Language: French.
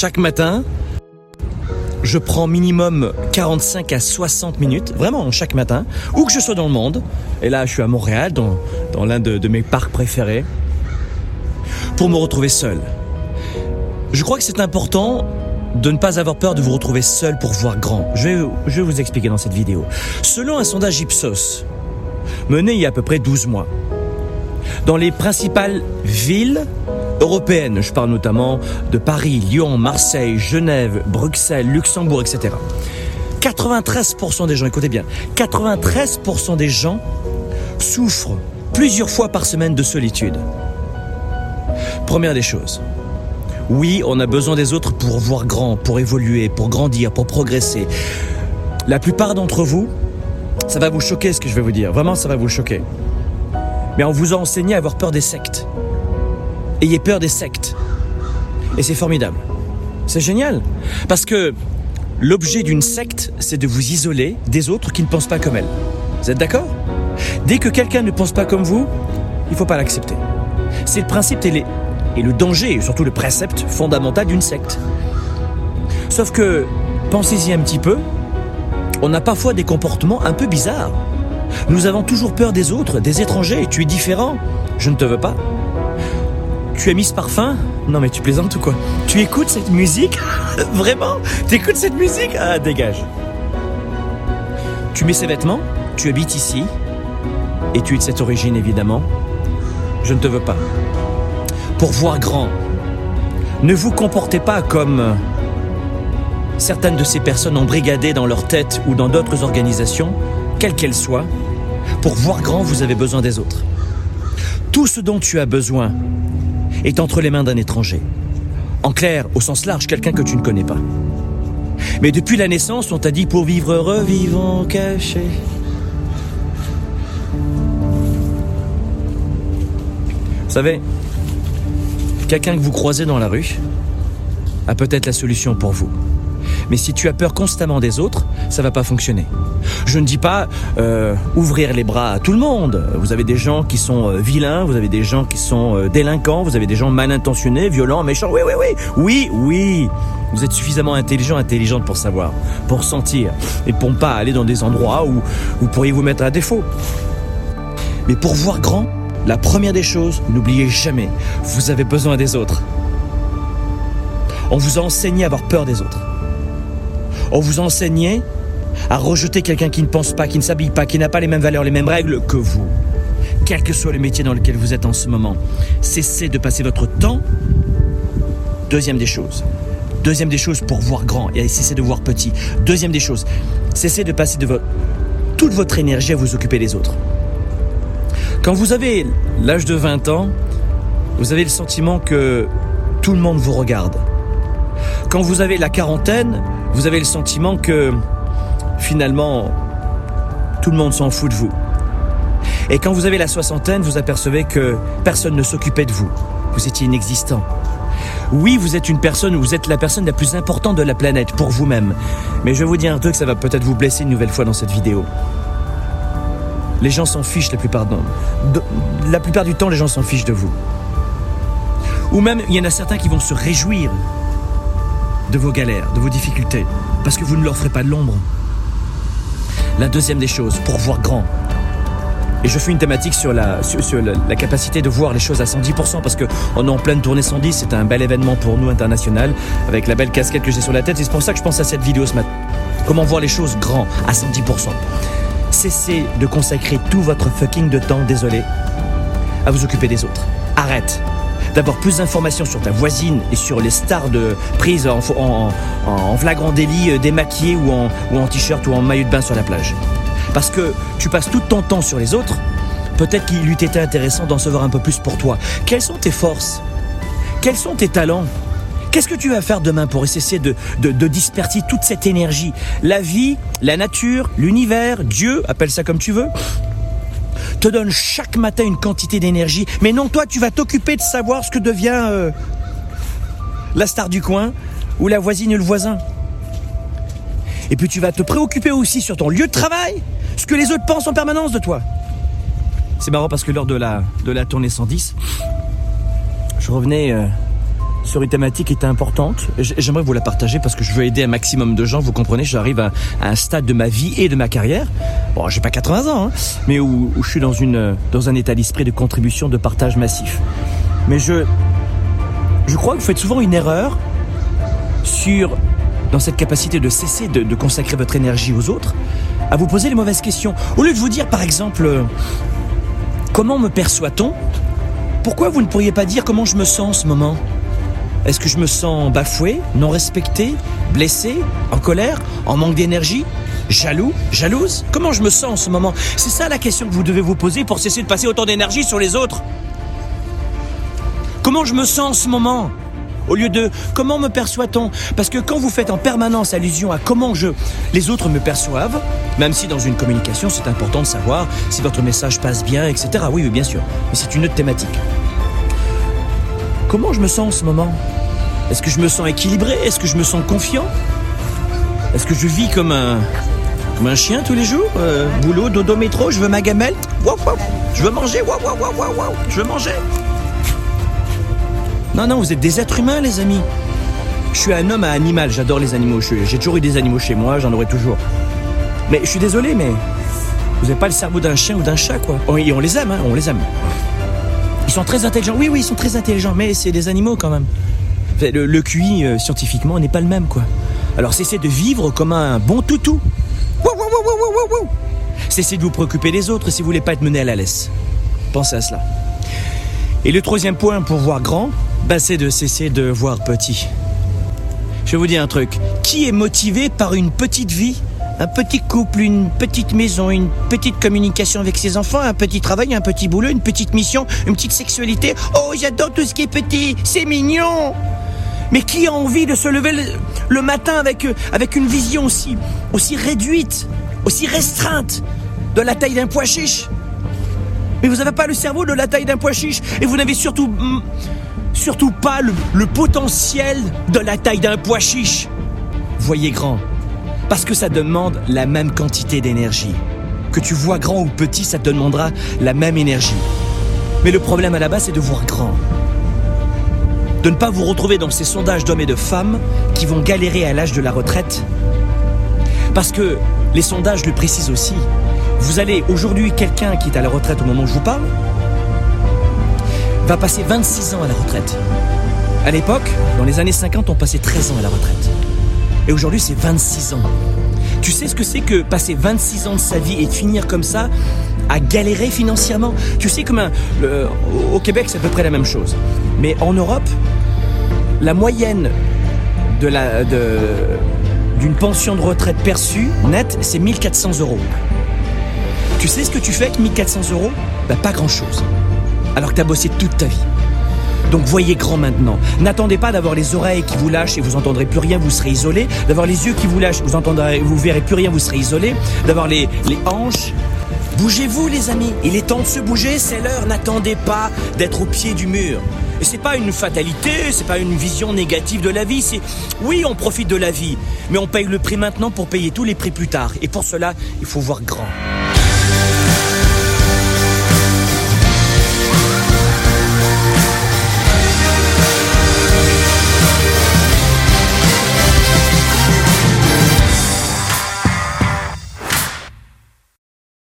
chaque matin, je prends minimum 45 à 60 minutes, vraiment chaque matin, où que je sois dans le monde. Et là, je suis à Montréal, dans, dans l'un de, mes parcs préférés, pour me retrouver seul. Je crois que c'est important de ne pas avoir peur de vous retrouver seul pour voir grand. Je vais, je vais vous expliquer dans cette vidéo. Selon un sondage Ipsos, mené il y a à peu près 12 mois, dans les principales villes je parle notamment de Paris, Lyon, Marseille, Genève, Bruxelles, Luxembourg, etc. 93% des gens, écoutez bien, 93% des gens souffrent plusieurs fois par semaine de solitude. Première des choses, oui, on a besoin des autres pour voir grand, pour évoluer, pour grandir, pour progresser. La plupart d'entre vous, ça va vous choquer ce que je vais vous dire. Vraiment, ça va vous choquer. Mais on vous a enseigné à avoir peur des sectes. Ayez peur des sectes. Et c'est formidable. C'est génial. Parce que l'objet d'une secte, c'est de vous isoler des autres qui ne pensent pas comme elle. Vous êtes d'accord? Dès que quelqu'un ne pense pas comme vous, il ne faut pas l'accepter. C'est le principe et, le danger, et surtout le précepte fondamental d'une secte. Sauf que, pensez-y un petit peu, on a parfois des comportements un peu bizarres. Nous avons toujours peur des autres, des étrangers. Tu es différent. Je ne te veux pas. Tu as mis ce parfum Non mais tu plaisantes ou quoi Tu écoutes cette musique Vraiment Tu écoutes cette musique Ah, dégage. Tu mets ces vêtements Tu habites ici Et tu es de cette origine évidemment Je ne te veux pas. Pour voir grand, ne vous comportez pas comme certaines de ces personnes embrigadées dans leur tête ou dans d'autres organisations, quelles qu'elles soient. Pour voir grand, vous avez besoin des autres. Tout ce dont tu as besoin est entre les mains d'un étranger. En clair, au sens large, quelqu'un que tu ne connais pas. Mais depuis la naissance, on t'a dit pour vivre heureux, vivons cachés. Vous savez, quelqu'un que vous croisez dans la rue a peut-être la solution pour vous. Mais si tu as peur constamment des autres, ça va pas fonctionner. Je ne dis pas euh, ouvrir les bras à tout le monde. Vous avez des gens qui sont euh, vilains, vous avez des gens qui sont euh, délinquants, vous avez des gens mal intentionnés, violents, méchants. Oui, oui, oui, oui, oui. Vous êtes suffisamment intelligent, intelligente pour savoir, pour sentir, et pour ne pas aller dans des endroits où vous pourriez vous mettre à défaut. Mais pour voir grand, la première des choses, n'oubliez jamais, vous avez besoin des autres. On vous a enseigné à avoir peur des autres. On vous a enseigné à rejeter quelqu'un qui ne pense pas, qui ne s'habille pas, qui n'a pas les mêmes valeurs, les mêmes règles que vous. Quel que soit le métier dans lequel vous êtes en ce moment, cessez de passer votre temps. Deuxième des choses. Deuxième des choses pour voir grand et cessez de voir petit. Deuxième des choses, cessez de passer de toute votre énergie à vous occuper des autres. Quand vous avez l'âge de 20 ans, vous avez le sentiment que tout le monde vous regarde. Quand vous avez la quarantaine, vous avez le sentiment que finalement, tout le monde s'en fout de vous. Et quand vous avez la soixantaine, vous apercevez que personne ne s'occupait de vous. Vous étiez inexistant. Oui, vous êtes une personne, vous êtes la personne la plus importante de la planète pour vous-même. Mais je vais vous dire un truc, ça va peut-être vous blesser une nouvelle fois dans cette vidéo. Les gens s'en fichent la plupart, de, la plupart du temps, les gens s'en fichent de vous. Ou même, il y en a certains qui vont se réjouir de vos galères, de vos difficultés, parce que vous ne leur ferez pas de l'ombre. La deuxième des choses, pour voir grand. Et je fais une thématique sur la, capacité de voir les choses à 110%, parce qu'on est en pleine tournée 110, c'est un bel événement pour nous international, avec la belle casquette que j'ai sur la tête, c'est pour ça que je pense à cette vidéo ce matin. Comment voir les choses grand, à 110%. Cessez de consacrer tout votre fucking de temps, désolé, à vous occuper des autres. Arrête d'avoir plus d'informations sur ta voisine et sur les stars de prise en, flagrant délit démaquillées ou en, t-shirt ou en maillot de bain sur la plage. Parce que tu passes tout ton temps sur les autres, peut-être qu'il eût été intéressant d'en savoir un peu plus pour toi. Quelles sont tes forces? Quels sont tes talents? Qu'est-ce que tu vas faire demain pour essayer de disperser toute cette énergie? La vie, la nature, l'univers, Dieu, appelle ça comme tu veux, te donne chaque matin une quantité d'énergie. Mais non, toi, tu vas t'occuper de savoir ce que devient euh, la star du coin ou la voisine ou le voisin. Et puis tu vas te préoccuper aussi sur ton lieu de travail, ce que les autres pensent en permanence de toi. C'est marrant parce que lors de la, de la tournée 110, je revenais euh, sur une thématique qui importante. J'aimerais vous la partager parce que je veux aider un maximum de gens. Vous comprenez, j'arrive à, un stade de ma vie et de ma carrière. Bon, j'ai pas 80 ans, hein, mais où, je suis dans un état d'esprit de contribution, de partage massif. Mais je je crois que vous faites souvent une erreur sur dans cette capacité de cesser de, de consacrer votre énergie aux autres, à vous poser les mauvaises questions. Au lieu de vous dire, par exemple, euh, comment me perçoit-on Pourquoi vous ne pourriez pas dire comment je me sens en ce moment? Est-ce que je me sens bafoué, non respecté, blessé, en colère, en manque d'énergie Jaloux Jalouse? Comment je me sens en ce moment? C'est ça la question que vous devez vous poser pour cesser de passer autant d'énergie sur les autres. Comment je me sens en ce moment? Au lieu de comment me perçoit-on? Parce que quand vous faites en permanence allusion à comment je, les autres me perçoivent, même si dans une communication c'est important de savoir si votre message passe bien, etc. Oui, oui, bien sûr, mais c'est une autre thématique. Comment je me sens en ce moment? Est-ce que je me sens équilibré? Est-ce que je me sens confiant? Est-ce que je vis comme un, comme un chien tous les jours? Euh, Boulot, dodo, métro, je veux ma gamelle? Je veux manger? Je veux manger? Non, non, vous êtes des êtres humains, les amis. Je suis un homme à animal, j'adore les animaux. J'ai toujours eu des animaux chez moi, j'en aurai toujours. Mais je suis désolé, mais vous n'avez pas le cerveau d'un chien ou d'un chat, quoi. Et on les aime, hein, on les aime. Ils sont très intelligents. Oui, oui, ils sont très intelligents, mais c'est des animaux quand même. Le, QI, euh, scientifiquement, n'est pas le même, quoi. Alors cessez de vivre comme un bon toutou. Cessez de vous préoccuper des autres si vous voulez pas être mené à la laisse. Pensez à cela. Et le troisième point pour voir grand, bah, c'est de cesser de voir petit. Je vous dire un truc. Qui est motivé par une petite vie un petit couple, une petite maison, une petite communication avec ses enfants, un petit travail, un petit boulot, une petite mission, une petite sexualité. Oh, j'adore tout ce qui est petit, c'est mignon. Mais qui a envie de se lever le, matin avec, avec une vision aussi, réduite, aussi restreinte de la taille d'un pois chiche? Mais vous n'avez pas le cerveau de la taille d'un pois chiche et vous n'avez surtout mm, surtout pas le, potentiel de la taille d'un pois chiche. Voyez grand, parce que ça demande la même quantité d'énergie. Que tu vois grand ou petit, ça te demandera la même énergie. Mais le problème à la base, c'est de voir grand. De ne pas vous retrouver dans ces sondages d'hommes et de femmes qui vont galérer à l'âge de la retraite. Parce que les sondages le précisent aussi. Vous allez aujourd'hui, quelqu'un qui est à la retraite au moment où je vous parle, va passer 26 ans à la retraite. À l'époque, dans les années 50, on passait 13 ans à la retraite. Et aujourd'hui, c'est 26 ans. Tu sais ce que c'est que passer 26 ans de sa vie et finir comme ça, à galérer financièrement? Tu sais comme au Québec, c'est à peu près la même chose. Mais en Europe, la moyenne d'une pension de retraite perçue nette, c'est 1400 euros. Tu sais ce que tu fais avec 1400 euros? Ben, Pas grand-chose alors que tu as bossé toute ta vie. Donc voyez grand maintenant. N'attendez pas d'avoir les oreilles qui vous lâchent et vous entendrez plus rien, vous serez isolé. D'avoir les yeux qui vous lâchent, vous entendrez, vous verrez plus rien, vous serez isolé. D'avoir les, les hanches. Bougez-vous les amis. Il est temps de se bouger, c'est l'heure. N'attendez pas d'être au pied du mur. Et c'est pas une fatalité, c'est pas une vision négative de la vie, c'est oui, on profite de la vie, mais on paye le prix maintenant pour payer tous les prix plus tard. Et pour cela, il faut voir grand.